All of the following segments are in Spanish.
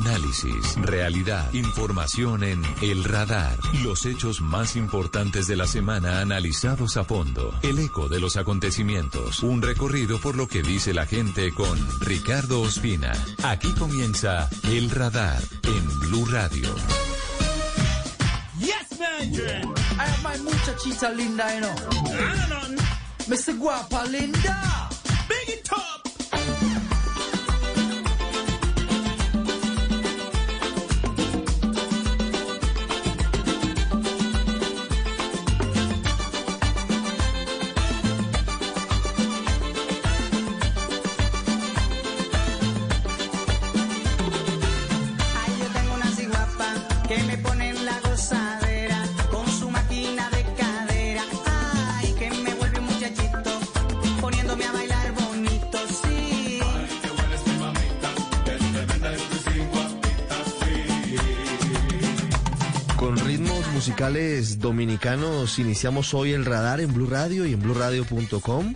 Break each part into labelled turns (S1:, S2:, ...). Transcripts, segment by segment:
S1: Análisis, realidad, información en El Radar. Los hechos más importantes de la semana analizados a fondo. El eco de los acontecimientos. Un recorrido por lo que dice la gente con Ricardo Ospina. Aquí comienza El Radar en Blue Radio.
S2: Yes, man.
S3: I have my muchachita linda, you know. Mr. Guapa Linda.
S4: Musicales dominicanos iniciamos hoy el radar en Blue Radio y en BlueRadio.com.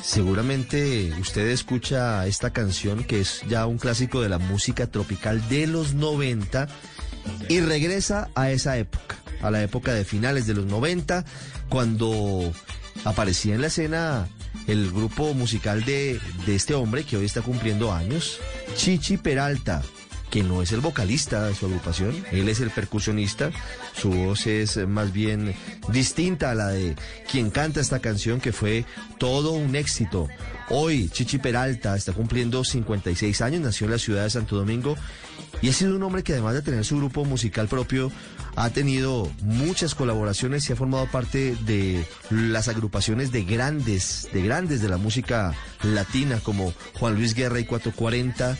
S4: Seguramente usted escucha esta canción que es ya un clásico de la música tropical de los 90 y regresa a esa época, a la época de finales de los 90, cuando aparecía en la escena el grupo musical de, de este hombre que hoy está cumpliendo años, Chichi Peralta que no es el vocalista de su agrupación, él es el percusionista, su voz es más bien distinta a la de quien canta esta canción que fue todo un éxito. Hoy Chichi Peralta está cumpliendo 56 años, nació en la ciudad de Santo Domingo y ha sido un hombre que además de tener su grupo musical propio, ha tenido muchas colaboraciones y ha formado parte de las agrupaciones de grandes, de grandes de la música latina como Juan Luis Guerra y 440,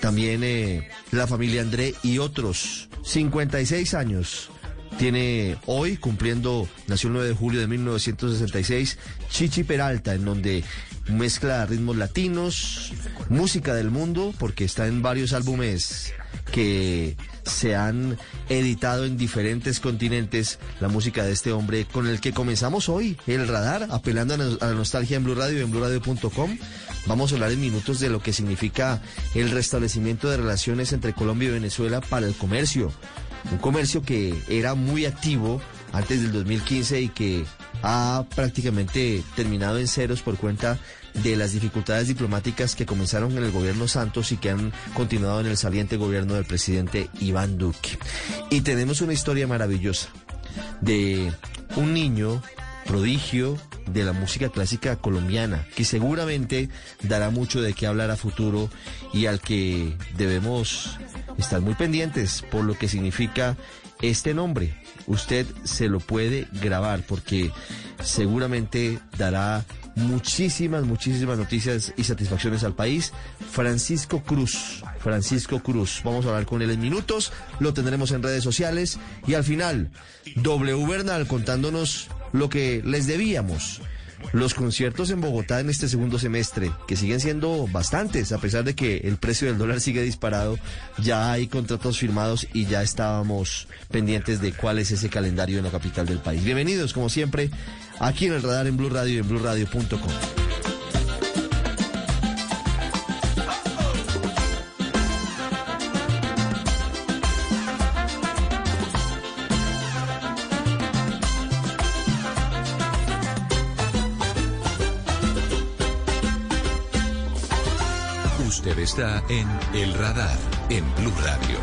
S4: también eh, la familia André y otros. 56 años. Tiene hoy, cumpliendo, nació el 9 de julio de 1966, Chichi Peralta, en donde mezcla ritmos latinos, música del mundo, porque está en varios álbumes que se han editado en diferentes continentes la música de este hombre con el que comenzamos hoy, el radar, apelando a, la nostalgia en Blue Radio y en BlueRadio.com. Vamos a hablar en minutos de lo que significa el restablecimiento de relaciones entre Colombia y Venezuela para el comercio. Un comercio que era muy activo antes del 2015 y que ha prácticamente terminado en ceros por cuenta de las dificultades diplomáticas que comenzaron en el gobierno Santos y que han continuado en el saliente gobierno del presidente Iván Duque. Y tenemos una historia maravillosa de un niño prodigio de la música clásica colombiana, que seguramente dará mucho de qué hablar a futuro y al que debemos estar muy pendientes por lo que significa este nombre. Usted se lo puede grabar porque seguramente dará muchísimas, muchísimas noticias y satisfacciones al país. Francisco Cruz, Francisco Cruz. Vamos a hablar con él en minutos, lo tendremos en redes sociales y al final, W Bernal contándonos lo que les debíamos. Los conciertos en Bogotá en este segundo semestre, que siguen siendo bastantes, a pesar de que el precio del dólar sigue disparado, ya hay contratos firmados y ya estábamos pendientes de cuál es ese calendario en la capital del país. Bienvenidos, como siempre, aquí en el radar en Blue Radio y en BlueRadio.com.
S1: está en El Radar en Blue Radio.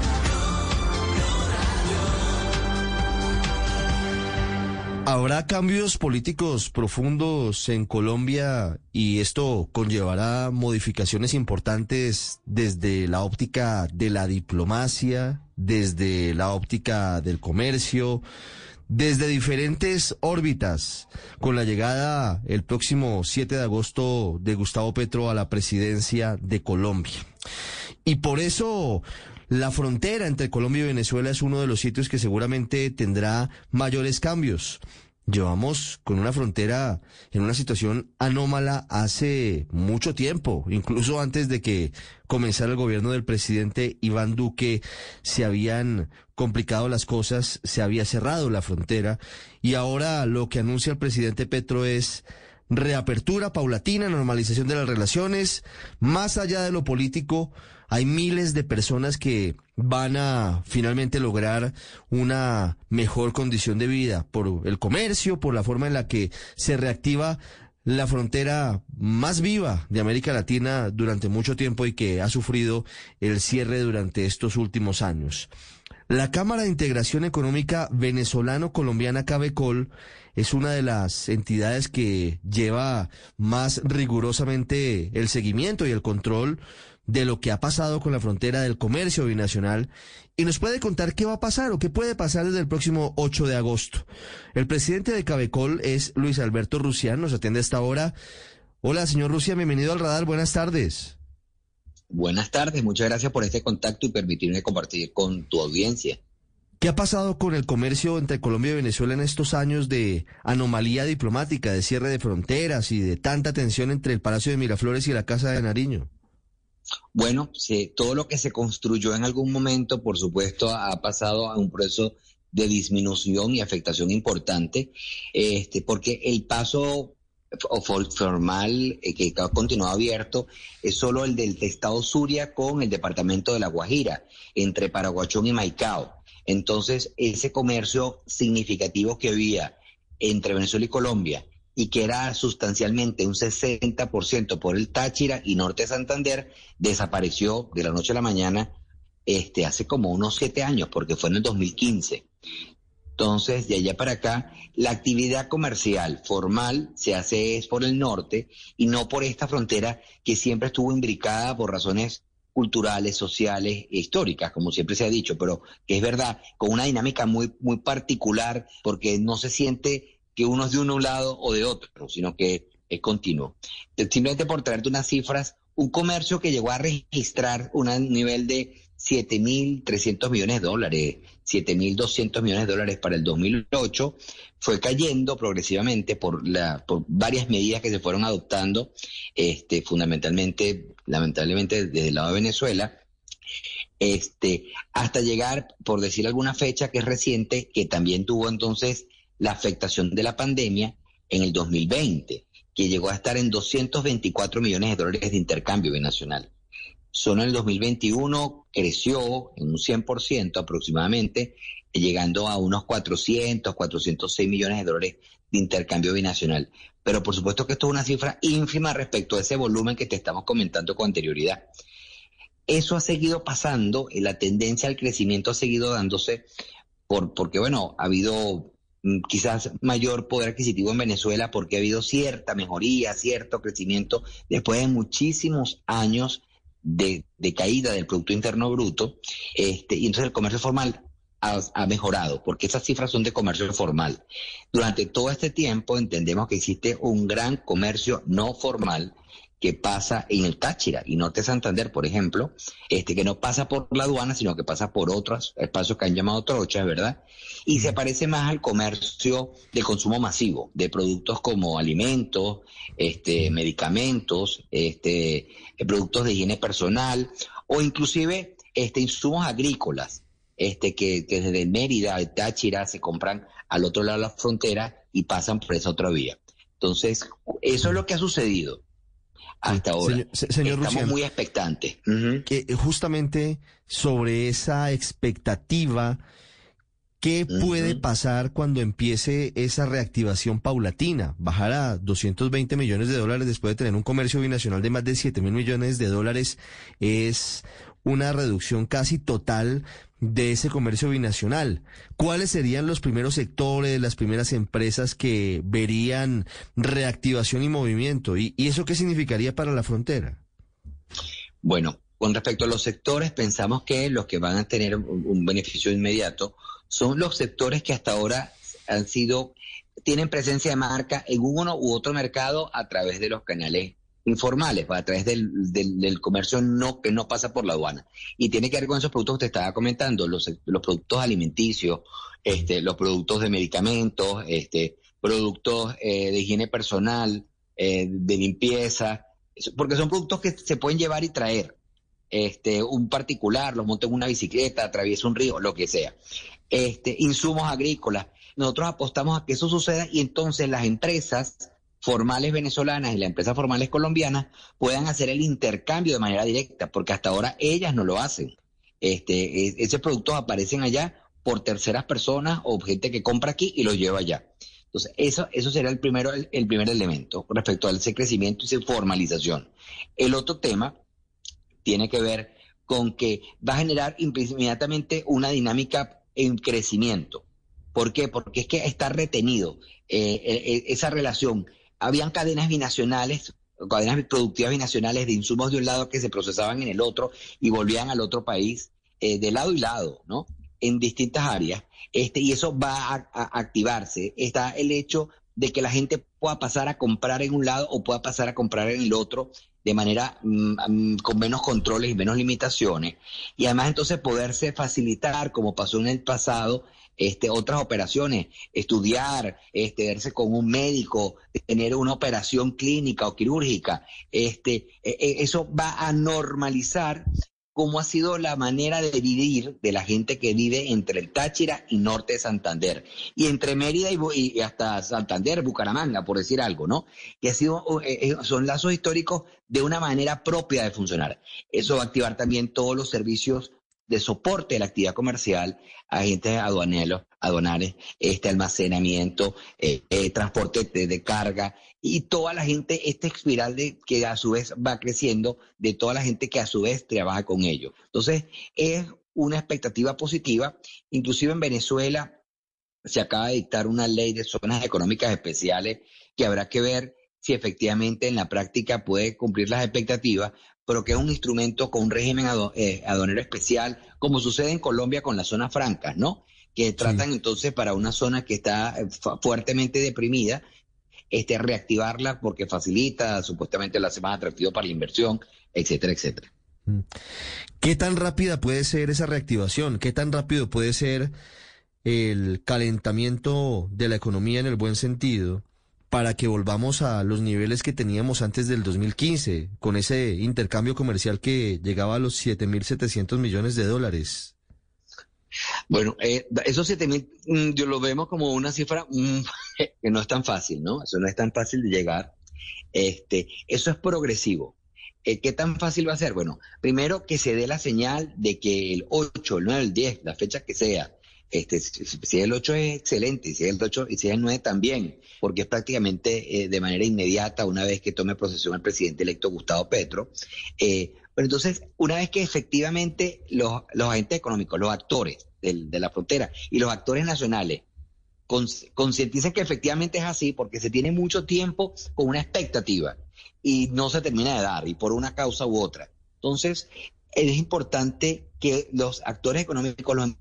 S4: Habrá cambios políticos profundos en Colombia y esto conllevará modificaciones importantes desde la óptica de la diplomacia, desde la óptica del comercio, desde diferentes órbitas, con la llegada el próximo 7 de agosto de Gustavo Petro a la presidencia de Colombia. Y por eso la frontera entre Colombia y Venezuela es uno de los sitios que seguramente tendrá mayores cambios. Llevamos con una frontera en una situación anómala hace mucho tiempo, incluso antes de que comenzara el gobierno del presidente Iván Duque, se habían complicado las cosas, se había cerrado la frontera y ahora lo que anuncia el presidente Petro es reapertura paulatina, normalización de las relaciones, más allá de lo político, hay miles de personas que van a finalmente lograr una mejor condición de vida por el comercio, por la forma en la que se reactiva la frontera más viva de América Latina durante mucho tiempo y que ha sufrido el cierre durante estos últimos años. La Cámara de Integración Económica Venezolano-Colombiana Cabecol es una de las entidades que lleva más rigurosamente el seguimiento y el control de lo que ha pasado con la frontera del comercio binacional y nos puede contar qué va a pasar o qué puede pasar desde el próximo 8 de agosto. El presidente de Cabecol es Luis Alberto Rusián, nos atiende a esta hora. Hola, señor Rusia, bienvenido al radar, buenas tardes.
S2: Buenas tardes, muchas gracias por este contacto y permitirme compartir con tu audiencia.
S4: ¿Qué ha pasado con el comercio entre Colombia y Venezuela en estos años de anomalía diplomática, de cierre de fronteras y de tanta tensión entre el Palacio de Miraflores y la Casa de Nariño?
S2: Bueno, todo lo que se construyó en algún momento, por supuesto, ha pasado a un proceso de disminución y afectación importante, este, porque el paso formal eh, que ha continuado abierto es solo el del estado Suria con el departamento de La Guajira, entre Paraguachón y Maicao. Entonces, ese comercio significativo que había entre Venezuela y Colombia y que era sustancialmente un 60% por el Táchira y Norte Santander, desapareció de la noche a la mañana este, hace como unos siete años, porque fue en el 2015. Entonces, de allá para acá, la actividad comercial formal se hace es por el norte y no por esta frontera que siempre estuvo imbricada por razones culturales, sociales e históricas, como siempre se ha dicho, pero que es verdad, con una dinámica muy, muy particular, porque no se siente que uno es de un lado o de otro, sino que es continuo. Simplemente por traerte unas cifras, un comercio que llegó a registrar un nivel de 7.300 millones de dólares, 7.200 millones de dólares para el 2008, fue cayendo progresivamente por, la, por varias medidas que se fueron adoptando, este, fundamentalmente, lamentablemente, desde el lado de Venezuela, este, hasta llegar, por decir alguna fecha que es reciente, que también tuvo entonces la afectación de la pandemia en el 2020, que llegó a estar en 224 millones de dólares de intercambio binacional. Solo en el 2021 creció en un 100% aproximadamente, llegando a unos 400, 406 millones de dólares de intercambio binacional. Pero por supuesto que esto es una cifra ínfima respecto a ese volumen que te estamos comentando con anterioridad. Eso ha seguido pasando, y la tendencia al crecimiento ha seguido dándose por, porque, bueno, ha habido Mm, quizás mayor poder adquisitivo en Venezuela porque ha habido cierta mejoría, cierto crecimiento después de muchísimos años de, caída del Producto Interno Bruto, este, y entonces el comercio formal ha, mejorado, porque esas cifras son de comercio formal. Durante todo este tiempo entendemos que existe un gran comercio no formal que pasa en el Táchira y Norte Santander, por ejemplo, este que no pasa por la aduana, sino que pasa por otros espacios que han llamado trochas, ¿verdad? Y se parece más al comercio de consumo masivo, de productos como alimentos, este, medicamentos, este, productos de higiene personal o inclusive este, insumos agrícolas, este, que, que desde Mérida, Táchira, se compran al otro lado de la frontera y pasan por esa otra vía. Entonces, eso es lo que ha sucedido hasta ahora. Señor, Estamos muy expectantes.
S4: que eh, justamente sobre esa expectativa, ¿qué puede pasar cuando empiece esa reactivación paulatina? Bajar a 220 millones de dólares después de tener un comercio binacional de más de 7 mil millones de dólares es una reducción casi total de ese comercio binacional. ¿Cuáles serían los primeros sectores, las primeras empresas que verían reactivación y movimiento? ¿Y, eso qué significaría para la frontera?
S2: Bueno, con respecto a los sectores, pensamos que los que van a tener un beneficio inmediato son los sectores que hasta ahora han sido, tienen presencia de marca en uno u otro mercado a través de los canales informales, pues, a través del, del, comercio no que no pasa por la aduana. Y tiene que ver con esos productos que te estaba comentando, los, los productos alimenticios, este, los productos de medicamentos, este, productos eh, de higiene personal, eh, de limpieza, porque son productos que se pueden llevar y traer. Este, un particular, los monta en una bicicleta, atraviesa un río, lo que sea. Este, insumos agrícolas. Nosotros apostamos a que eso suceda y entonces las empresas formales venezolanas y las empresas formales colombianas puedan hacer el intercambio de manera directa, porque hasta ahora ellas no lo hacen. Este, e, esos productos aparecen allá por terceras personas o gente que compra aquí y los lleva allá. Entonces, eso, eso sería el, primero, el, primer elemento respecto a ese crecimiento y esa formalización. El otro tema tiene que ver con que va a generar inmediatamente una dinámica en crecimiento. ¿Por qué? Porque es que está retenido eh, eh, eh, esa relación. Habían cadenas binacionales, cadenas productivas binacionales de insumos de un lado que se procesaban en el otro y volvían al otro país, de lado y lado, ¿no? en distintas áreas, este, y eso va a, activarse. Está el hecho de que la gente pueda pasar a comprar en un lado o pueda pasar a comprar en el otro de manera mm, mm, con menos controles y menos limitaciones. Y además entonces poderse facilitar, como pasó en el pasado, este, otras operaciones, estudiar, este, verse con un médico, tener una operación clínica o quirúrgica. Este, e, e, eso va a normalizar cómo ha sido la manera de vivir de la gente que vive entre el Táchira y norte de Santander, y entre Mérida y, hasta Santander, Bucaramanga, por decir algo, ¿no? Que ha sido, eh, eh, son lazos históricos de una manera propia de funcionar. Eso va a activar también todos los servicios de soporte de la actividad comercial, agentes aduaneros, aduanales, este almacenamiento, eh, transporte de carga, y toda la gente, esta espiral de, que a su vez va creciendo de toda la gente que a su vez trabaja con ellos. Entonces, es una expectativa positiva. Inclusive en Venezuela se acaba de dictar una ley de zonas económicas especiales que habrá que ver si efectivamente en la práctica puede cumplir las expectativas, pero que es un instrumento con un régimen eh, aduanero especial, como sucede en Colombia con las zonas francas, ¿no? Que tratan entonces para una zona que está eh, fuertemente deprimida, este, reactivarla porque facilita, supuestamente la hace más atractivo para la inversión, etcétera, etcétera. Mm.
S4: ¿Qué tan rápida puede ser esa reactivación? ¿Qué tan rápido puede ser el calentamiento de la economía en el buen sentido para que volvamos a los niveles que teníamos antes del 2015, con ese intercambio comercial que llegaba a los 7.700 millones de dólares?
S2: Bueno, eh, esos 7 mil, mm, yo lo vemos como una cifra mm, que no es tan fácil, ¿no? Eso no es tan fácil de llegar. Este, eso es progresivo. Eh, ¿Qué tan fácil va a ser? Bueno, primero que se dé la señal de que el 8, el 9, el 10, la fecha que sea, este, si el 8 es excelente, si es el 8 y si es el 9 también, porque es prácticamente eh, de manera inmediata una vez que tome posesión el presidente electo Gustavo Petro, eh, pero entonces, una vez que efectivamente los, agentes económicos, los actores de la frontera y los actores nacionales concienticen que efectivamente es así, porque se tiene mucho tiempo con una expectativa y no se termina de dar, y por una causa u otra. Entonces, es importante que los actores económicos, los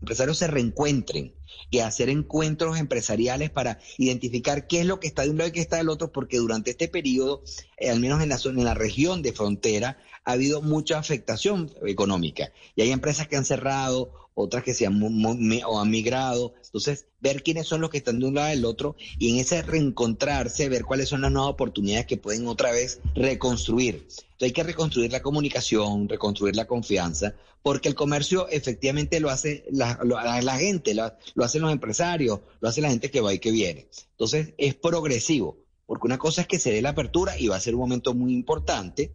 S2: empresarios se reencuentren y hacer encuentros empresariales para identificar qué es lo que está de un lado y qué está del otro, porque durante este periodo, eh, al menos en la zona, en la región de frontera, ha habido mucha afectación económica. Y hay empresas que han cerrado, otras que se han, o han migrado. Entonces, ver quiénes son los que están de un lado del otro y en ese reencontrarse, ver cuáles son las nuevas oportunidades que pueden otra vez reconstruir. Entonces, hay que reconstruir la comunicación, reconstruir la confianza, porque el comercio efectivamente lo hace la, la gente, lo, lo hacen los empresarios, lo hace la gente que va y que viene. Entonces, es progresivo, porque una cosa es que se dé la apertura y va a ser un momento muy importante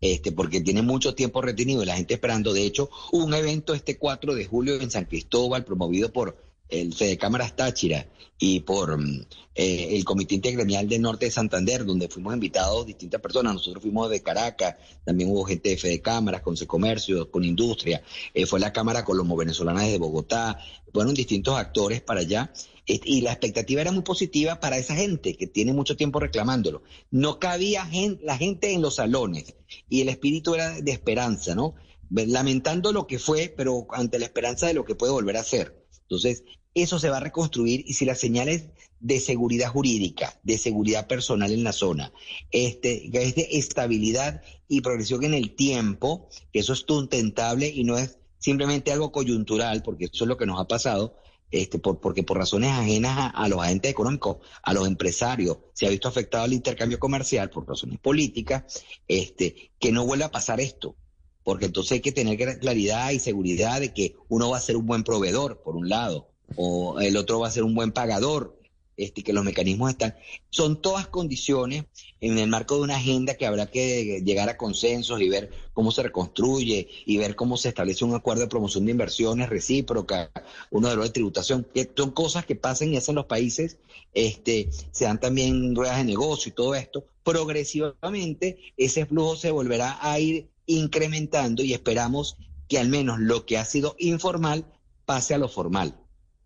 S2: este, porque tiene mucho tiempo retenido y la gente esperando. De hecho, un evento este 4 de julio en San Cristóbal, promovido por el Fede Cámaras Táchira y por mm, eh, el Comité Intergremial del Norte de Santander, donde fuimos invitados distintas personas. Nosotros fuimos de Caracas, también hubo gente de Fede Cámaras, con Comercio, con Industria, eh, fue la Cámara Colombo Venezolana de Bogotá, fueron distintos actores para allá y la expectativa era muy positiva para esa gente que tiene mucho tiempo reclamándolo. No cabía la gente en los salones y el espíritu era de esperanza, ¿no? Lamentando lo que fue, pero ante la esperanza de lo que puede volver a ser. Entonces, eso se va a reconstruir y si las señales de seguridad jurídica, de seguridad personal en la zona, este, es de estabilidad y progresión en el tiempo, que eso es sustentable y no es simplemente algo coyuntural, porque eso es lo que nos ha pasado, este, por, porque por razones ajenas a, los agentes económicos, a los empresarios, se ha visto afectado el intercambio comercial por razones políticas, este, que no vuelva a pasar esto, porque entonces hay que tener claridad y seguridad de que uno va a ser un buen proveedor, por un lado, o el otro va a ser un buen pagador, este, que los mecanismos están. Son todas condiciones en el marco de una agenda que habrá que llegar a consensos y ver cómo se reconstruye y ver cómo se establece un acuerdo de promoción de inversiones recíproca, uno de los de tributación, que son cosas que pasan y hacen los países, este, se dan también ruedas de negocio y todo esto. Progresivamente ese flujo se volverá a ir incrementando y esperamos que al menos lo que ha sido informal pase a lo formal.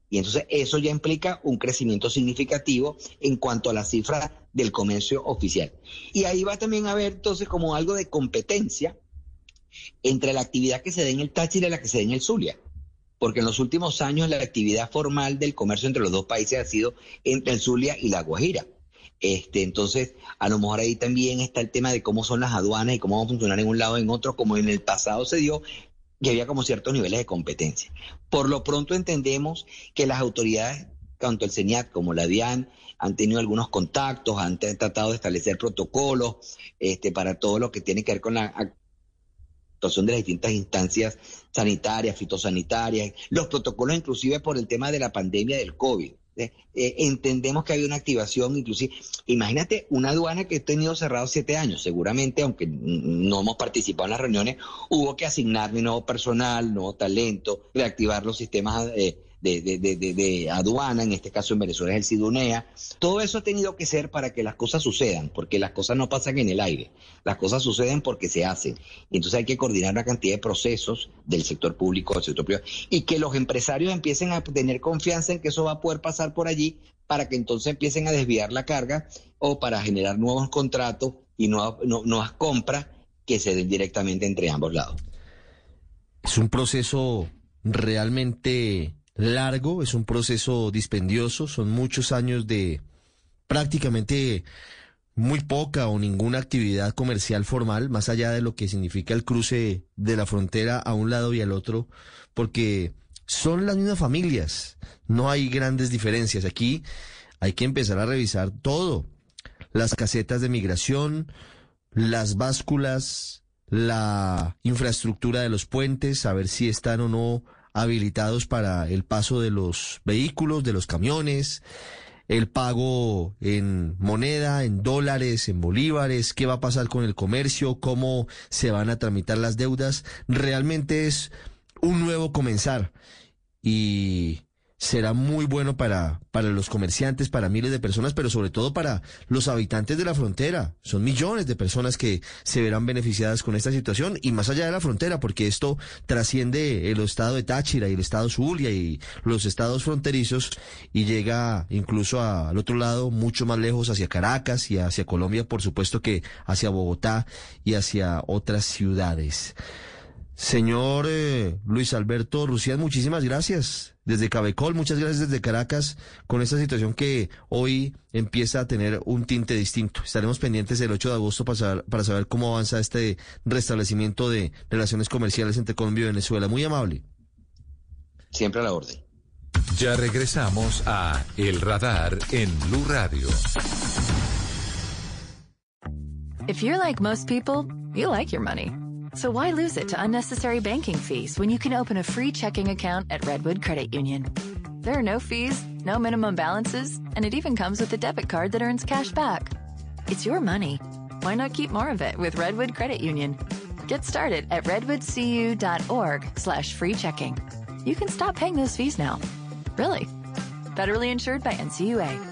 S2: Y entonces eso ya implica un crecimiento significativo en cuanto a la cifra del comercio oficial. Y ahí va también a haber entonces como algo de competencia entre la actividad que se da en el Táchira y la que se da en el Zulia. Porque en los últimos años la actividad formal del comercio entre los dos países ha sido entre el Zulia y la Guajira. Este, entonces, a lo mejor ahí también está el tema de cómo son las aduanas y cómo van a funcionar en un lado o en otro, como en el pasado se dio, y había como ciertos niveles de competencia. Por lo pronto entendemos que las autoridades, tanto el CENIAT como la DIAN, han tenido algunos contactos, han tratado de establecer protocolos este, para todo lo que tiene que ver con la actuación de las distintas instancias sanitarias, fitosanitarias, los protocolos inclusive por el tema de la pandemia del COVID. Eh, eh, entendemos que había una activación, inclusive, imagínate una aduana que ha tenido cerrado siete años, seguramente, aunque no hemos participado en las reuniones, hubo que asignar nuevo personal, nuevo talento, reactivar los sistemas eh, de, de, de, de, aduana, en este caso en Venezuela es el SIDUNEA. Todo eso ha tenido que ser para que las cosas sucedan, porque las cosas no pasan en el aire, las cosas suceden porque se hacen. Y entonces hay que coordinar una cantidad de procesos del sector público, del sector privado, y que los empresarios empiecen a tener confianza en que eso va a poder pasar por allí para que entonces empiecen a desviar la carga o para generar nuevos contratos y nuevas compras que se den directamente entre ambos lados.
S4: Es un proceso realmente largo, es un proceso dispendioso, son muchos años de prácticamente muy poca o ninguna actividad comercial formal, más allá de lo que significa el cruce de la frontera a un lado y al otro, porque son las mismas familias, no hay grandes diferencias. Aquí hay que empezar a revisar todo, las casetas de migración, las básculas, la infraestructura de los puentes, a ver si están o no habilitados para el paso de los vehículos, de los camiones, el pago en moneda, en dólares, en bolívares, qué va a pasar con el comercio, cómo se van a tramitar las deudas. Realmente es un nuevo comenzar y será muy bueno para, para los comerciantes, para miles de personas, pero sobre todo para los habitantes de la frontera. Son millones de personas que se verán beneficiadas con esta situación y más allá de la frontera, porque esto trasciende el estado de Táchira y el estado Zulia y los estados fronterizos y llega incluso al otro lado, mucho más lejos, hacia Caracas y hacia Colombia, por supuesto que hacia Bogotá y hacia otras ciudades. Señor eh, Luis Alberto Rucías, muchísimas gracias. Desde Cabecol, muchas gracias desde Caracas con esta situación que hoy empieza a tener un tinte distinto. Estaremos pendientes el 8 de agosto para saber, para saber cómo avanza este restablecimiento de relaciones comerciales entre Colombia y Venezuela. Muy amable.
S2: Siempre a la orden.
S1: Ya regresamos a El Radar en Blue Radio.
S5: If you're like most people, you like your money. So why lose it to unnecessary banking fees when you can open a free checking account at Redwood Credit Union? There are no fees, no minimum balances, and it even comes with a debit card that earns cash back. It's your money. Why not keep more of it with Redwood Credit Union? Get started at redwoodcu.org slash free checking. You can stop paying those fees now. Really. Federally insured by NCUA.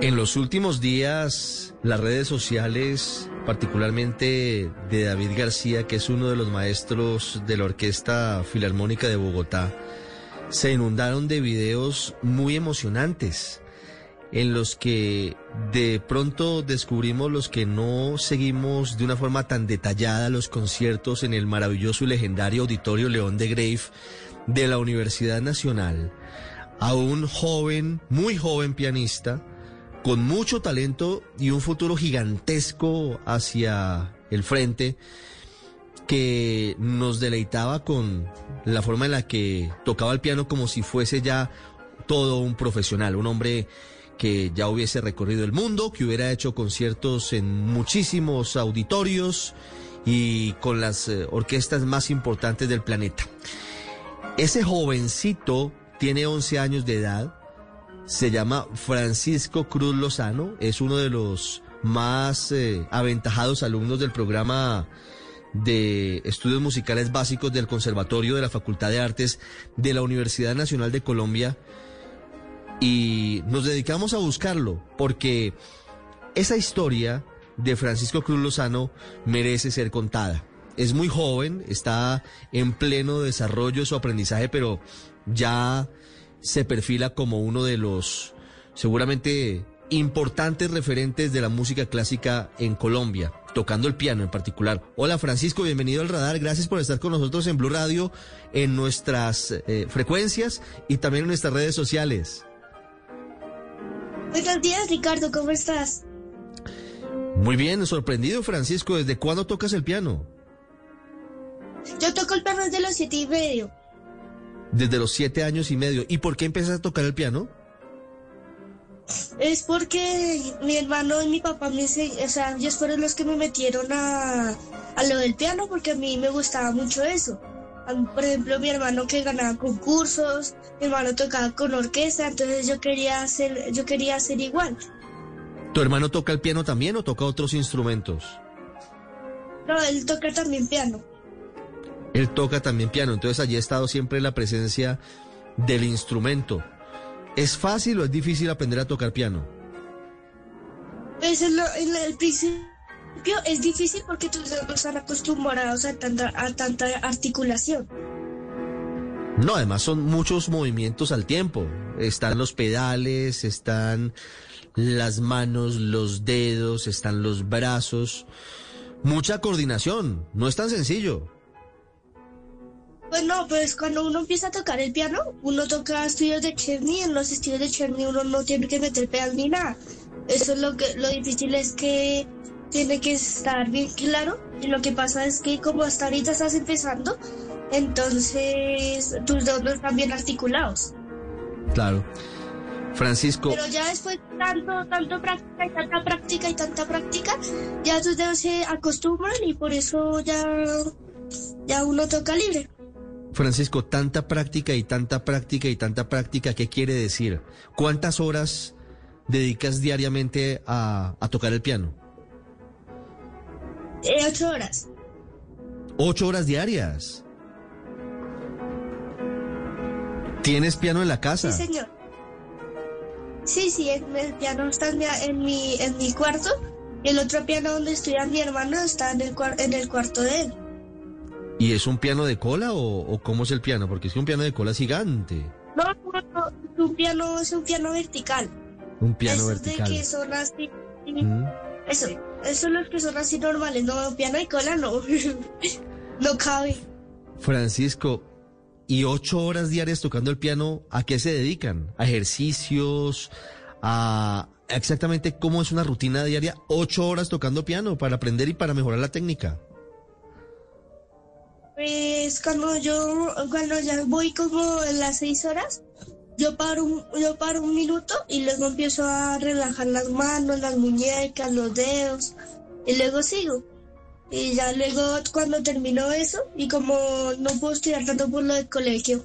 S4: En los últimos días, las redes sociales, particularmente de David García, que es uno de los maestros de la Orquesta Filarmónica de Bogotá, se inundaron de videos muy emocionantes en los que de pronto descubrimos los que no seguimos de una forma tan detallada los conciertos en el maravilloso y legendario Auditorio León de Grave de la Universidad Nacional. A un joven, muy joven pianista, con mucho talento y un futuro gigantesco hacia el frente, que nos deleitaba con la forma en la que tocaba el piano como si fuese ya todo un profesional, un hombre que ya hubiese recorrido el mundo, que hubiera hecho conciertos en muchísimos auditorios y con las eh, orquestas más importantes del planeta. Ese jovencito tiene 11 años de edad, se llama Francisco Cruz Lozano, es uno de los más eh, aventajados alumnos del programa de estudios musicales básicos del Conservatorio de la Facultad de Artes de la Universidad Nacional de Colombia y nos dedicamos a buscarlo porque esa historia de Francisco Cruz Lozano merece ser contada. Es muy joven, está en pleno desarrollo de su aprendizaje, pero ya se perfila como uno de los seguramente importantes referentes de la música clásica en Colombia, tocando el piano en particular. Hola Francisco, bienvenido al radar, gracias por estar con nosotros en Blue Radio, en nuestras eh, frecuencias y también en nuestras redes sociales.
S6: Buenos días Ricardo, ¿cómo estás?
S4: Muy bien, sorprendido Francisco, ¿desde cuándo tocas el piano?
S6: Yo toco el piano desde los siete y medio.
S4: Desde los siete años y medio. ¿Y por qué empezaste a tocar el piano?
S6: Es porque mi hermano y mi papá me enseñaron, o sea, ellos fueron los que me metieron a, a lo del piano porque a mí me gustaba mucho eso. Por ejemplo, mi hermano que ganaba concursos, mi hermano tocaba con orquesta, entonces yo quería hacer, yo quería hacer igual.
S4: ¿Tu hermano toca el piano también o toca otros instrumentos?
S6: No, él toca también piano.
S4: Él toca también piano, entonces allí ha estado siempre la presencia del instrumento. ¿Es fácil o es difícil aprender a tocar piano?
S6: Pues en, el principio es difícil porque tus dedos están acostumbrados a tanta, a tanta articulación.
S4: No, además son muchos movimientos al tiempo. Están los pedales, están las manos, los dedos, están los brazos. Mucha coordinación. No es tan sencillo.
S6: Pues no, pues cuando uno empieza a tocar el piano, uno toca estudios de Cherny, en los estudios de Cherny uno no tiene que meter pedal ni nada. Eso es lo que lo difícil es que tiene que estar bien claro y lo que pasa es que como hasta ahorita estás empezando, entonces tus dedos no están bien articulados.
S4: Claro. Francisco.
S6: Pero ya después tanto, tanto práctica y tanta práctica y tanta práctica, ya tus dedos se acostumbran y por eso ya, ya uno toca libre.
S4: Francisco, tanta práctica y tanta práctica y tanta práctica, ¿qué quiere decir? ¿Cuántas horas dedicas diariamente a, tocar el piano?
S6: Eh, ocho horas.
S4: ¿Ocho horas diarias? ¿Tienes piano en la casa?
S6: Sí, señor. Sí, sí, el, piano está en mi, en mi cuarto y el otro piano donde estudia mi hermano está en el, en el cuarto de él.
S4: ¿Y es un piano de cola o, cómo es el piano? Porque es que un piano de cola es gigante.
S6: No, no, no, un piano es un piano vertical.
S4: Un piano
S6: Esos
S4: vertical.
S6: de que son así. Mm. Eso, son los que son así normales. No, piano de cola no. no cabe.
S4: Francisco, ¿y ocho horas diarias tocando el piano, a qué se dedican? ¿A ejercicios? ¿A exactamente cómo es una rutina diaria? Ocho horas tocando piano para aprender y para mejorar la técnica.
S6: Pues cuando yo, cuando ya voy como en las seis horas, yo paro, un, yo paro un minuto y luego empiezo a relajar las manos, las muñecas, los dedos y luego sigo. Y ya luego cuando termino eso y como no puedo estudiar tanto por lo del colegio.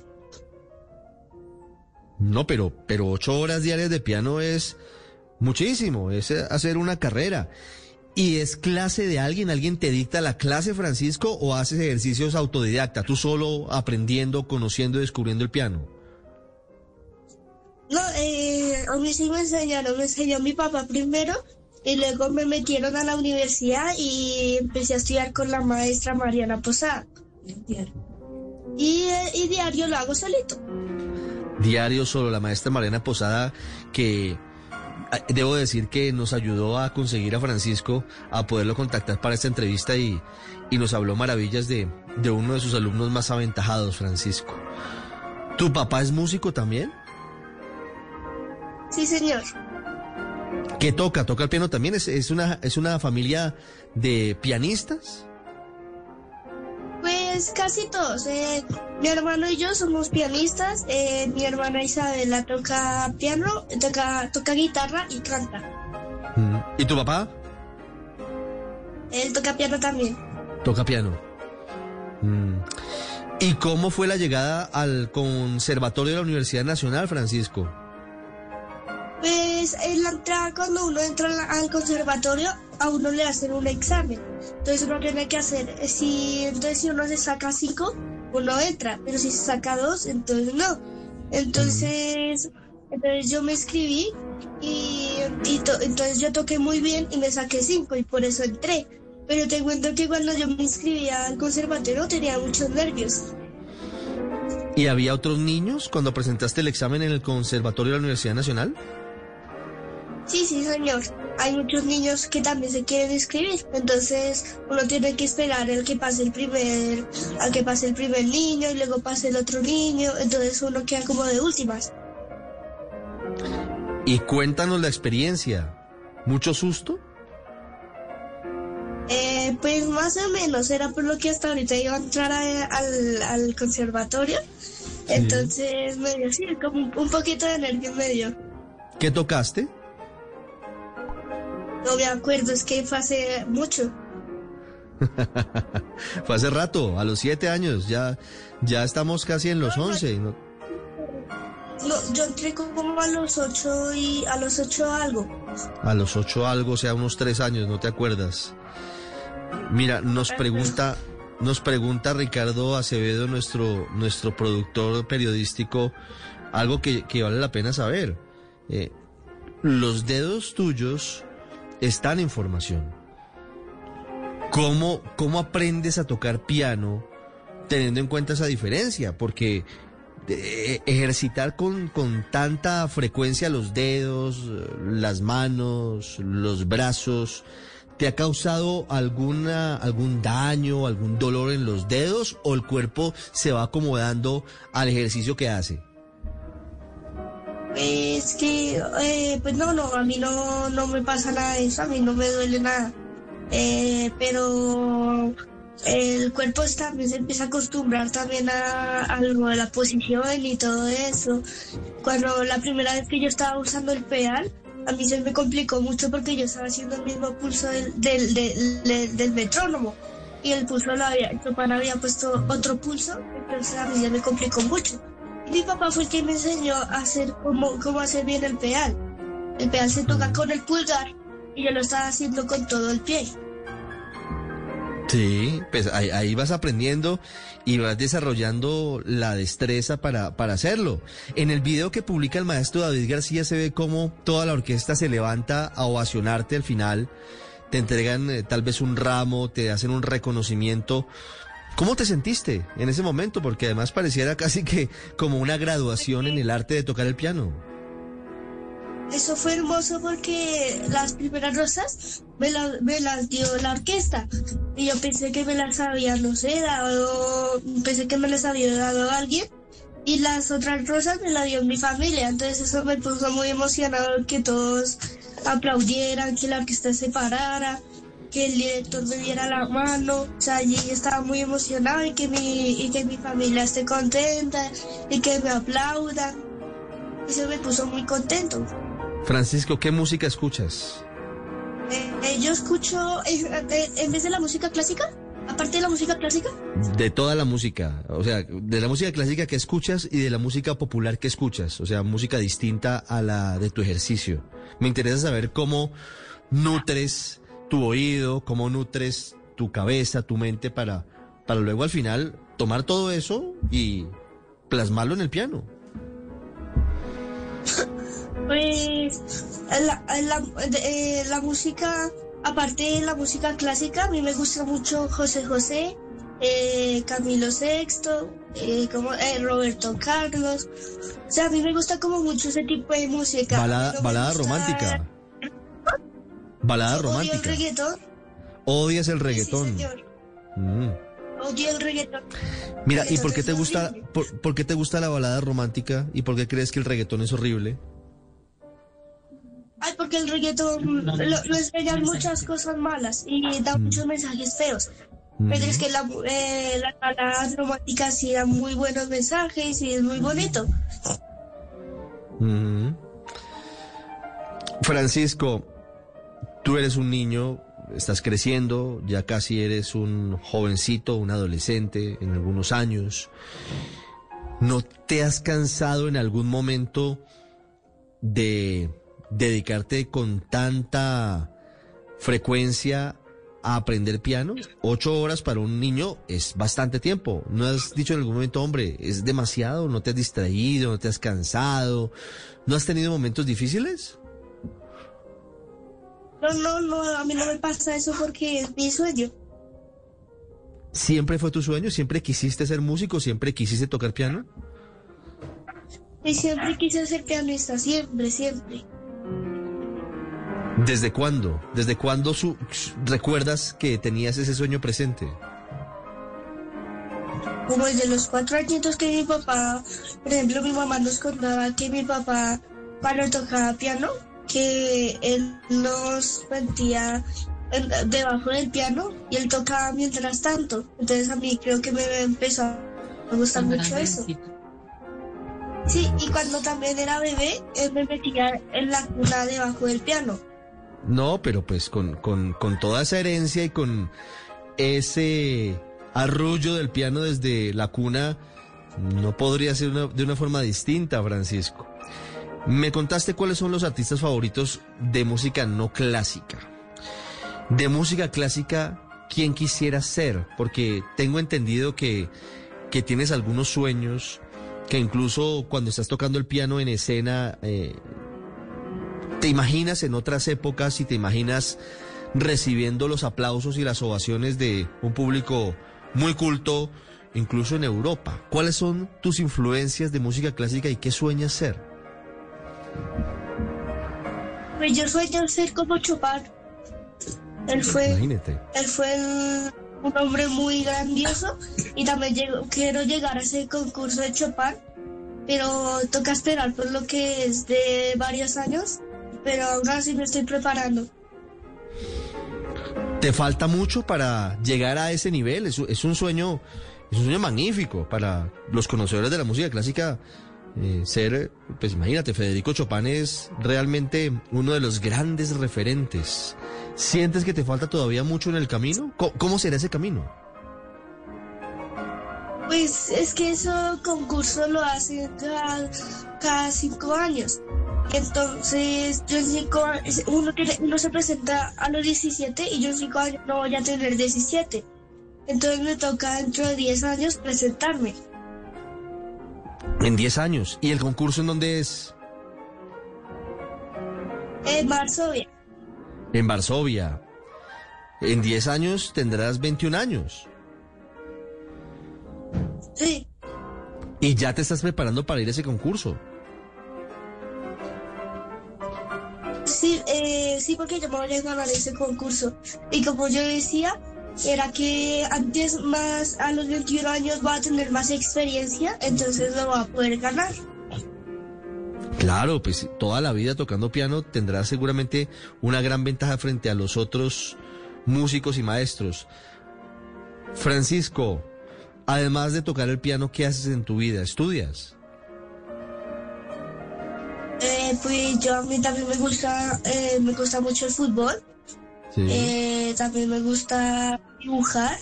S4: No, pero, pero ocho horas diarias de piano es muchísimo, es hacer una carrera. ¿Y es clase de alguien? ¿Alguien te dicta la clase, Francisco, o haces ejercicios autodidacta, tú solo aprendiendo, conociendo descubriendo el piano?
S6: No, eh, a mí sí me enseñaron, me enseñó mi papá primero y luego me metieron a la universidad y empecé a estudiar con la maestra Mariana Posada. Y, y diario lo hago solito.
S4: Diario Solo, la maestra Mariana Posada, que ah, debo decir que nos ayudó a conseguir a Francisco, a poderlo contactar para esta entrevista y, y nos habló maravillas de, de uno de sus alumnos más aventajados, Francisco. ¿Tu papá es músico también?
S6: Sí, señor.
S4: ¿Qué toca? ¿Toca el piano también? ¿Es, es, una, ¿Es una familia de pianistas?
S6: Pues casi todos. Eh, mi hermano y yo somos pianistas. Eh, mi hermana Isabela toca piano, toca, toca guitarra y canta.
S4: Mm. ¿Y tu papá?
S6: Él toca piano también.
S4: Toca piano. Mm. ¿Y cómo fue la llegada al Conservatorio de la Universidad Nacional, Francisco?
S6: Pues en la entrada, cuando uno entra al- conservatorio, a uno le hacen un examen. Entonces uno tiene que hacer, eh, si, entonces si uno se saca cinco, uno entra, pero si se saca dos, entonces no. Entonces, entonces yo me inscribí y, y to- entonces yo toqué muy bien y me saqué cinco y por eso entré. Pero te cuento que cuando yo me inscribí al conservatorio tenía muchos nervios.
S4: ¿Y había otros niños cuando presentaste el examen en el Conservatorio de la Universidad Nacional?
S6: Sí, sí, señor. Hay muchos niños que también se quieren inscribir. Entonces, uno tiene que esperar el que pase el primer, al que pase el primer niño y luego pase el otro niño. Entonces uno queda como de últimas.
S4: Y cuéntanos la experiencia. ¿Mucho susto?
S6: Eh, pues más o menos, era por lo que hasta ahorita iba a entrar a- al, al conservatorio. Entonces me dio así, como un, un poquito de nervio me dio.
S4: ¿Qué tocaste?
S6: No me acuerdo, es que fue hace mucho.
S4: Fue hace rato, a los siete años, ya, ya estamos casi en los once. ¿no?
S6: No, yo entré como a los ocho y a los ocho algo.
S4: A los ocho algo, o sea, unos tres años, no te acuerdas. Mira, nos pregunta, nos pregunta Ricardo Acevedo, nuestro, nuestro productor periodístico, algo que, que vale la pena saber. Eh, los dedos tuyos están en formación. ¿Cómo, ¿Cómo aprendes a tocar piano teniendo en cuenta esa diferencia? Porque eh, ejercitar con, con tanta frecuencia los dedos, las manos, los brazos, ¿te ha causado alguna, algún daño, algún dolor en los dedos o el cuerpo se va acomodando al ejercicio que hace?
S6: Es que, eh, pues no, no, a mí no, no me pasa nada eso, a mí no me duele nada. Eh, pero el cuerpo también se empieza a acostumbrar también a, a lo de la posición y todo eso. Cuando la primera vez que yo estaba usando el pedal, a mí se me complicó mucho porque yo estaba haciendo el mismo pulso del, del, metrónomo y el pulso lo había, el había puesto otro pulso, entonces a mí se me complicó mucho. Mi papá fue el que me enseñó a hacer cómo, cómo hacer bien el pedal. El pedal se toca con el pulgar y yo lo estaba haciendo con todo el pie.
S4: Sí, pues ahí, ahí vas aprendiendo y vas desarrollando la destreza para, para hacerlo. En el video que publica el maestro David García se ve cómo toda la orquesta se levanta a ovacionarte al final, te entregan eh, tal vez un ramo, te hacen un reconocimiento. ¿Cómo te sentiste en ese momento? Porque además pareciera casi que como una graduación en el arte de tocar el piano.
S6: Eso fue hermoso porque las primeras rosas me, la- me las dio la orquesta. Y yo pensé que me las había, no sé, dado, pensé que me las había dado alguien. Y las otras rosas me las dio mi familia. Entonces eso me puso muy emocionado que todos aplaudieran, que la orquesta se parara, que el director me diera la mano. O sea, allí estaba muy emocionado y que mi, y que mi familia esté contenta y que me aplaudan. Eso me puso muy contento.
S4: Francisco, ¿qué música escuchas?
S6: Eh, eh, yo escucho, eh, eh, en vez de la música clásica, aparte de la música clásica,
S4: De toda la música, o sea, de la música clásica que escuchas y de la música popular que escuchas, o sea, música distinta a la de tu ejercicio. Me interesa saber cómo nutres tu oído, cómo nutres tu cabeza, tu mente para, para luego al final tomar todo eso y plasmarlo en el piano.
S6: pues la, la, eh, la música, aparte de la música clásica, a mí me gusta mucho José José, eh, Camilo VI, eh, como eh, Roberto Carlos. O sea, a mí me gusta como mucho ese tipo de música.
S4: Balada,
S6: No
S4: balada
S6: gusta-
S4: romántica. Balada
S6: Odio el
S4: romántica.
S6: reggaetón.
S4: Odias el
S6: Sí,
S4: reggaetón.
S6: señor.
S4: Mm.
S6: Odio el reggaetón.
S4: Mira, ¿y
S6: Reggaetón
S4: por qué te gusta, por, por qué te gusta la balada romántica y por qué crees que el reggaetón es horrible?
S6: Ay, porque el reggaetón lo, lo enseñan muchas cosas malas y da muchos mensajes feos. Pero es que la, eh, la balada romántica sí da muy buenos mensajes y es muy bonito.
S4: Ujú. Francisco, tú eres un niño, estás creciendo, ya casi eres un jovencito, un adolescente en algunos años. ¿No te has cansado en algún momento de dedicarte con tanta frecuencia a aprender piano? Ocho horas para un niño es bastante tiempo. ¿No has dicho en algún momento, hombre, es demasiado? ¿No te has distraído? ¿No te has cansado? ¿No has tenido momentos difíciles?
S6: No, no, no, a mí no me pasa eso porque es mi sueño.
S4: ¿Siempre fue tu sueño? ¿Siempre quisiste ser músico? ¿Siempre quisiste tocar piano?
S6: Y siempre quise ser pianista, siempre, siempre.
S4: ¿Desde cuándo? ¿Desde cuándo su- recuerdas que tenías ese sueño presente?
S6: Como desde los cuatro añitos que mi papá, por ejemplo, mi mamá nos contaba que mi papá, cuando tocaba piano, que él nos metía en- debajo del piano y él tocaba mientras tanto. Entonces a mí creo que me empezó a gustar mucho eso. Sí, y cuando también era bebé, él me metía en la cuna debajo del piano.
S4: No, pero pues con, con, con toda esa herencia y con ese arrullo del piano desde la cuna, no podría ser una- de una forma distinta, Francisco. Me contaste cuáles son los artistas favoritos de música no clásica. De música clásica, ¿quién quisiera ser? Porque tengo entendido que, que tienes algunos sueños, que incluso cuando estás tocando el piano en escena, eh, te imaginas en otras épocas y te imaginas recibiendo los aplausos y las ovaciones de un público muy culto, incluso en Europa. ¿Cuáles son tus influencias de música clásica y qué sueñas ser?
S6: Pues yo sueño ser como Chopin. Él fue
S4: Imagínate.
S6: Él fue un, un hombre muy grandioso y también quiero llegar a ese concurso de Chopin, pero toca esperar por lo que es de varios años, pero aún así me estoy preparando.
S4: ¿Te falta mucho para llegar a ese nivel? Es, es un sueño, es un sueño magnífico para los conocedores de la música clásica. Eh, ser, pues imagínate, Federico Chopin es realmente uno de los grandes referentes. ¿Sientes que te falta todavía mucho en el camino? ¿Cómo, será ese camino?
S6: Pues es que ese concurso lo hacen cada, cada cinco años. Entonces, yo en cinco uno, tiene- uno se presenta a los 17 y yo en cinco años no voy a tener 17. Entonces me toca dentro de 10 años presentarme.
S4: En 10 años. ¿Y el concurso en dónde es?
S6: En Varsovia.
S4: En Varsovia. En 10 años tendrás 21 años.
S6: Sí.
S4: Y ya te estás preparando para ir a ese concurso.
S6: Sí, eh, sí, porque yo me voy a ganar ese concurso. Y como yo decía, era que antes más, a los 21 años va a tener más experiencia, entonces lo va a poder ganar.
S4: Claro, pues toda la vida tocando piano tendrás seguramente una gran ventaja frente a los otros músicos y maestros. Francisco, además de tocar el piano, ¿qué haces en tu vida? ¿Estudias?
S6: Eh, pues yo a mí también me gusta, eh, me gusta mucho el fútbol.
S4: Sí.
S6: Eh, también me gusta dibujar.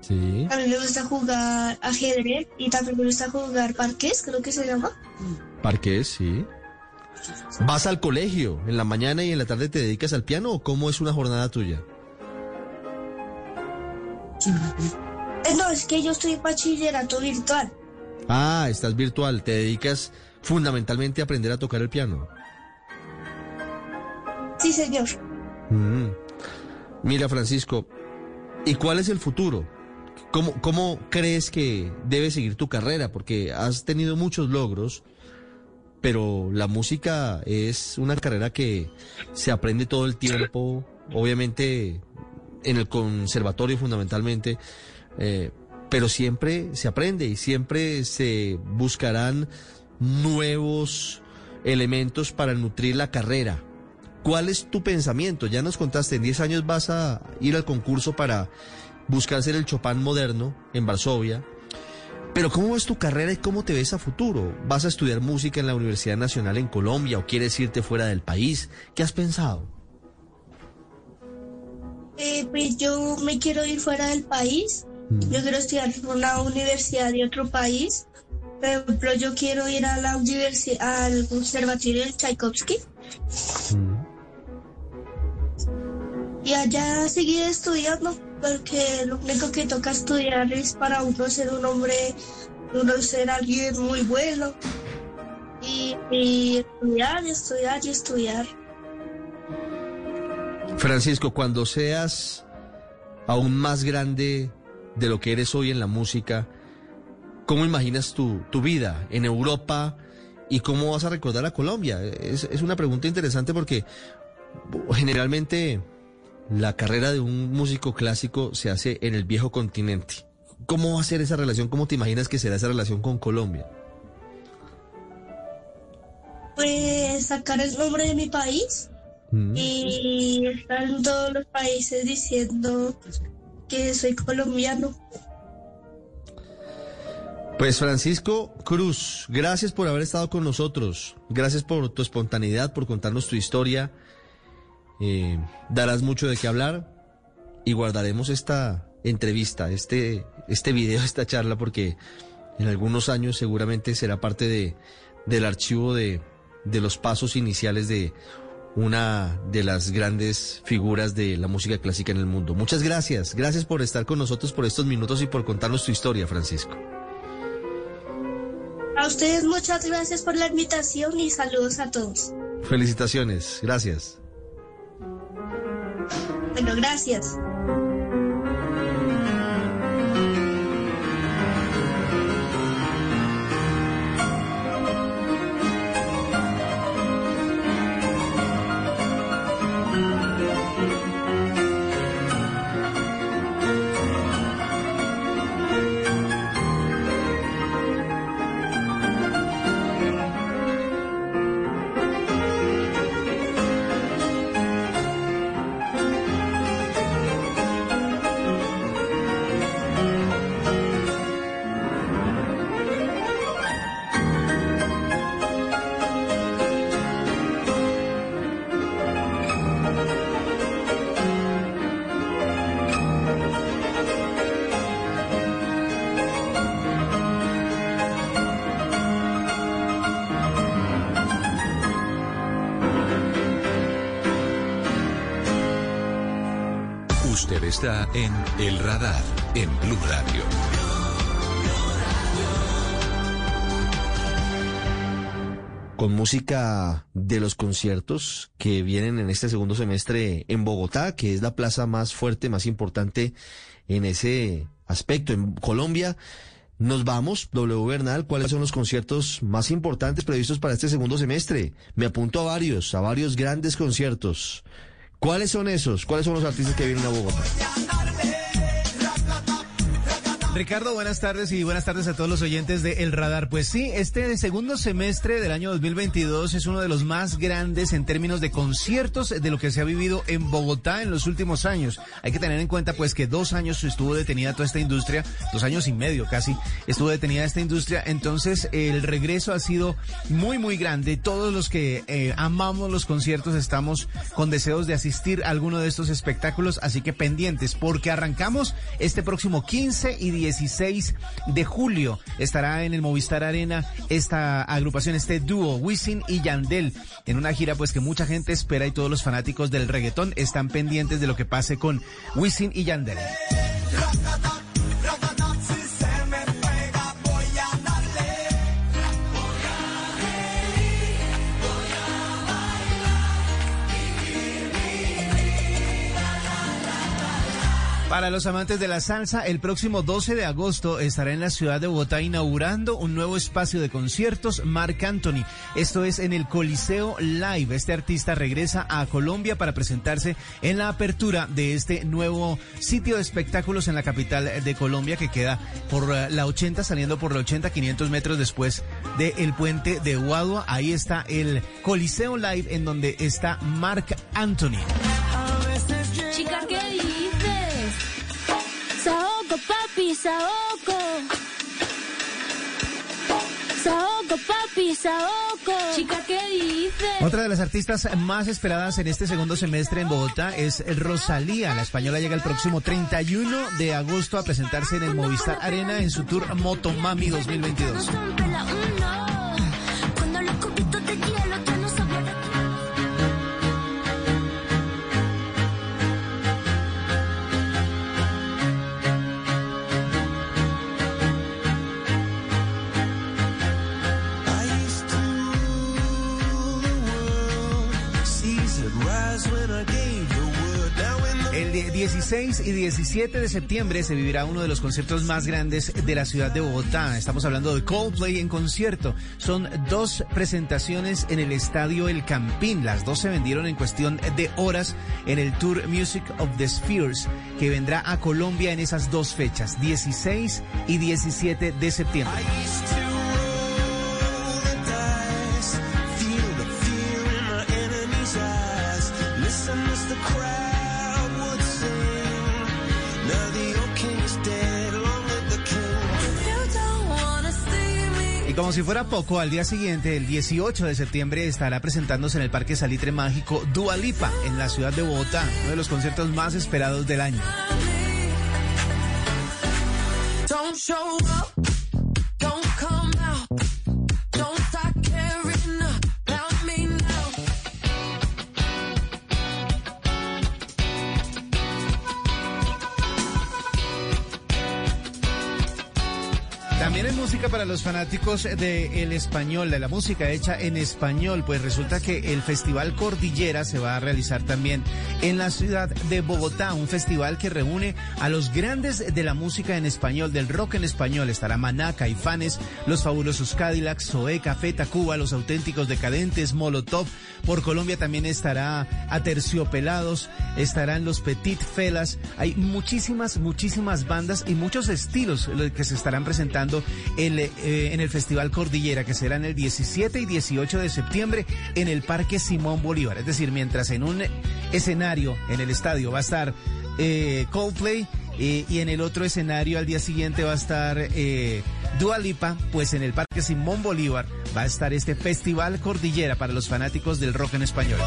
S4: Sí.
S6: También me gusta jugar ajedrez y también me gusta jugar parqués, creo que se llama.
S4: Parques, sí. ¿Vas al colegio en la mañana y en la tarde te dedicas al piano o cómo es una jornada tuya?
S6: Eh, no, es que yo estoy en bachillerato virtual.
S4: Ah, estás virtual, te dedicas fundamentalmente a aprender a tocar el piano.
S6: Sí, señor.
S4: Mm. Mira, Francisco, ¿y cuál es el futuro? ¿cómo, ¿cómo crees que debe seguir tu carrera? Porque has tenido muchos logros, pero la música es una carrera que se aprende todo el tiempo, obviamente en el conservatorio fundamentalmente, eh, pero siempre se aprende y siempre se buscarán nuevos elementos para nutrir la carrera. ¿Cuál es tu pensamiento? Ya nos contaste, en 10 años vas a ir al concurso para buscar ser el Chopin moderno en Varsovia. Pero ¿cómo ves tu carrera y cómo te ves a futuro? ¿Vas a estudiar música en la Universidad Nacional en Colombia o quieres irte fuera del país? ¿Qué has pensado?
S6: Eh, pues yo me quiero ir fuera del país.
S4: Mm.
S6: Yo quiero estudiar en una universidad de otro país. Por ejemplo, yo quiero ir a la universidad, al conservatorio de Tchaikovsky y allá seguir estudiando, porque lo único que toca estudiar es para uno ser un hombre, uno ser alguien muy bueno. Y, estudiar, y estudiar, y estudiar.
S4: Francisco, cuando seas aún más grande de lo que eres hoy en la música, ¿cómo imaginas tu, tu vida en Europa y cómo vas a recordar a Colombia? Es, es una pregunta interesante porque generalmente la carrera de un músico clásico se hace en el viejo continente. ¿Cómo va a ser esa relación? ¿Cómo te imaginas que será esa relación con Colombia?
S6: Pues sacar el nombre de mi país
S4: Mm.
S6: y estar en todos los países diciendo que soy colombiano.
S4: Pues Francisco Cruz, gracias por haber estado con nosotros, gracias por tu espontaneidad, por contarnos tu historia. Eh, darás mucho de qué hablar y guardaremos esta entrevista, este, este video, esta charla, porque en algunos años seguramente será parte de, del archivo de, de los pasos iniciales de una de las grandes figuras de la música clásica en el mundo. Muchas gracias, gracias por estar con nosotros por estos minutos y por contarnos tu historia, Francisco.
S6: A ustedes muchas gracias por la invitación y saludos a todos.
S4: Felicitaciones, gracias.
S6: Bueno, gracias.
S1: Usted está en El Radar, en Blue Radio.
S4: Con música de los conciertos que vienen en este segundo semestre en Bogotá, que es la plaza más fuerte, más importante en ese aspecto. En Colombia, nos vamos, W Bernal, ¿cuáles son los conciertos más importantes previstos para este segundo semestre? Me apunto a varios, a varios grandes conciertos. ¿Cuáles son esos? ¿Cuáles son los artistas que vienen a Bogotá?
S7: Ricardo, buenas tardes y buenas tardes a todos los oyentes de El Radar. Pues sí, este segundo semestre del año 2022 es uno de los más grandes en términos de conciertos de lo que se ha vivido en Bogotá en los últimos años. Hay que tener en cuenta pues que dos años estuvo detenida toda esta industria, dos años y medio casi estuvo detenida esta industria, entonces el regreso ha sido muy muy grande. Todos los que eh, amamos los conciertos estamos con deseos de asistir a alguno de estos espectáculos, así que pendientes porque arrancamos este próximo 15 y 16 de julio. Estará en el Movistar Arena esta agrupación, este dúo, Wisin y Yandel, en una gira pues que mucha gente espera y todos los fanáticos del reggaetón están pendientes de lo que pase con Wisin y Yandel. Para los amantes de la salsa, el próximo 12 de agosto estará en la ciudad de Bogotá inaugurando un nuevo espacio de conciertos, Marc Anthony. Esto es en el Coliseo Live. Este artista regresa a Colombia para presentarse en la apertura de este nuevo sitio de espectáculos en la capital de Colombia que queda por eh, la 80, saliendo por la 80, 500 metros después del puente de Guadua. Ahí está el Coliseo Live en donde está Marc Anthony.
S8: Chica, ¿qué dices? Papi, saoco. Saoco, papi, saoco. Chica, ¿qué dices?
S7: Otra de las artistas más esperadas en este segundo semestre en Bogotá es Rosalía. La española llega el próximo 31 de agosto a presentarse en el Movistar Arena en su tour Motomami 2022. El die- 16 y 17 de septiembre se vivirá uno de los conciertos más grandes de la ciudad de Bogotá. Estamos hablando de Coldplay en concierto. Son dos presentaciones en el estadio El Campín. Las dos se vendieron en cuestión de horas en el Tour Music of the Spheres, que vendrá a Colombia en esas dos fechas, 16 y 17 de septiembre. Como si fuera poco, al día siguiente, el 18 de septiembre, estará presentándose en el Parque Salitre Mágico Dua Lipa, en la ciudad de Bogotá, uno de los conciertos más esperados del año. Para los fanáticos del español, de la música hecha en español, pues resulta que el Festival Cordillera se va a realizar también en la ciudad de Bogotá, un festival que reúne a los grandes de la música en español, del rock en español. Estará Maná, Caifanes, Los Fabulosos Cadillacs, Zoé, Café Tacuba, Los Auténticos Decadentes, Molotov. Por Colombia también estará Aterciopelados, estarán Los Petit Felas. Hay muchísimas, muchísimas bandas y muchos estilos lo que se estarán presentando el, eh, en el Festival Cordillera, que será en el 17 y 18 de septiembre en el Parque Simón Bolívar. Es decir, mientras en un escenario, en el estadio, va a estar eh, Coldplay. eh, y en el otro escenario al día siguiente va a estar eh, Dua Lipa, pues en el Parque Simón Bolívar va a estar este Festival Cordillera para los fanáticos del rock en español.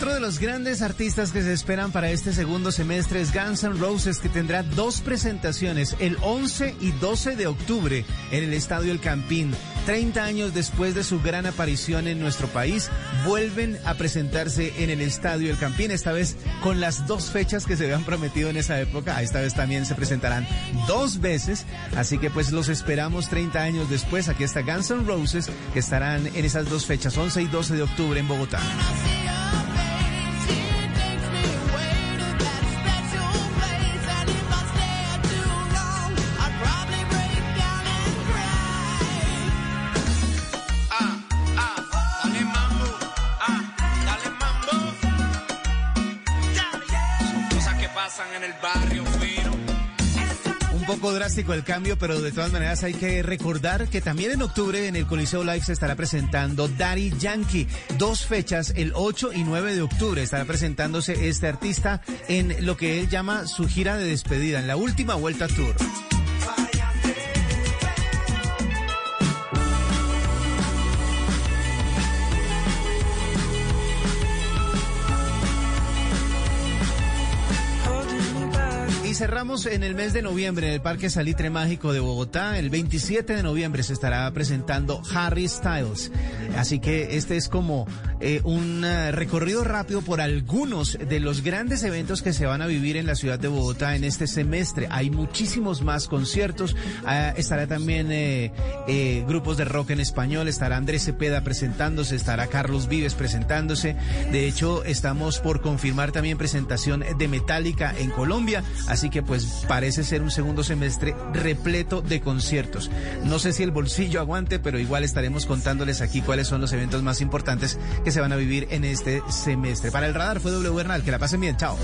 S7: Otro de los grandes artistas que se esperan para este segundo semestre es Guns N' Roses, que tendrá dos presentaciones el 11 y 12 de octubre en el Estadio El Campín. 30 años después de su gran aparición en nuestro país, vuelven a presentarse en el Estadio El Campín, esta vez con las dos fechas que se habían prometido en esa época. Esta vez también se presentarán dos veces, así que pues los esperamos 30 años después. Aquí está Guns N' Roses, que estarán en esas dos fechas, 11 y 12 de octubre en Bogotá. Un poco drástico el cambio, pero de todas maneras hay que recordar que también en octubre en el Coliseo Live se estará presentando Daddy Yankee. Dos fechas, el 8 y 9 de octubre, estará presentándose este artista en lo que él llama su gira de despedida, en la última vuelta tour. Cerramos en el mes de noviembre en el Parque Salitre Mágico de Bogotá. El 27 de noviembre se estará presentando Harry Styles. Así que este es como eh, un eh, recorrido rápido por algunos de los grandes eventos que se van a vivir en la ciudad de Bogotá en este semestre. Hay muchísimos más conciertos. Ah, estará también eh, grupos de rock en español. Estará Andrés Cepeda presentándose. Estará Carlos Vives presentándose. De hecho, estamos por confirmar también presentación de Metallica en Colombia. Así que pues parece ser un segundo semestre repleto de conciertos. No sé si el bolsillo aguante, pero igual estaremos contándoles aquí cuáles son los eventos más importantes que se van a vivir en este semestre. Para el radar fue W Bernal. Que la pasen bien. Chao.